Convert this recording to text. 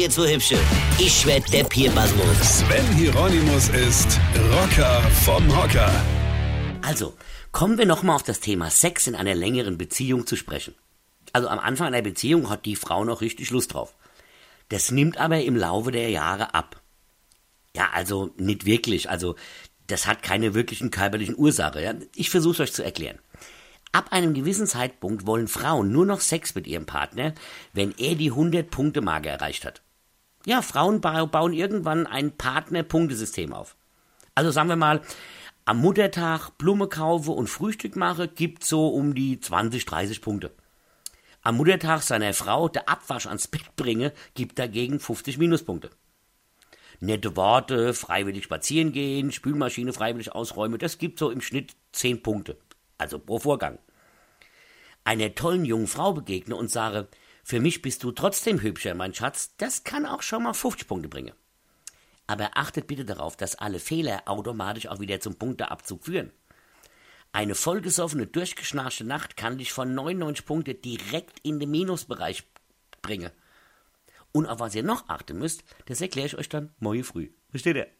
ihr zwei Hübsche. Ich werd der Pierpasmus. Sven Hieronymus ist Rocker vom Hocker. Also, kommen wir nochmal auf das Thema Sex in einer längeren Beziehung zu sprechen. Also am Anfang einer Beziehung hat die Frau noch richtig Lust drauf. Das nimmt aber im Laufe der Jahre ab. Ja, also nicht wirklich. Also das hat keine wirklichen körperlichen Ursache. Ja? Ich versuche es euch zu erklären. Ab einem gewissen Zeitpunkt wollen Frauen nur noch Sex mit ihrem Partner, wenn er die 100-Punkte-Marke erreicht hat. Ja, Frauen bauen irgendwann ein Partner-Punktesystem auf. Also sagen wir mal, am Muttertag Blume kaufe und Frühstück mache, gibt so um die 20, 30 Punkte. Am Muttertag seiner Frau der Abwasch ans Bett bringe, gibt dagegen 50 Minuspunkte. Nette Worte, freiwillig spazieren gehen, Spülmaschine freiwillig ausräumen, das gibt so im Schnitt 10 Punkte also pro Vorgang, einer tollen jungen Frau begegne und sage, für mich bist du trotzdem hübscher, mein Schatz, das kann auch schon mal 50 Punkte bringen. Aber achtet bitte darauf, dass alle Fehler automatisch auch wieder zum Punkteabzug führen. Eine vollgesoffene, durchgeschnarchte Nacht kann dich von 99 Punkte direkt in den Minusbereich bringen. Und auf was ihr noch achten müsst, das erkläre ich euch dann morgen früh. Versteht ihr?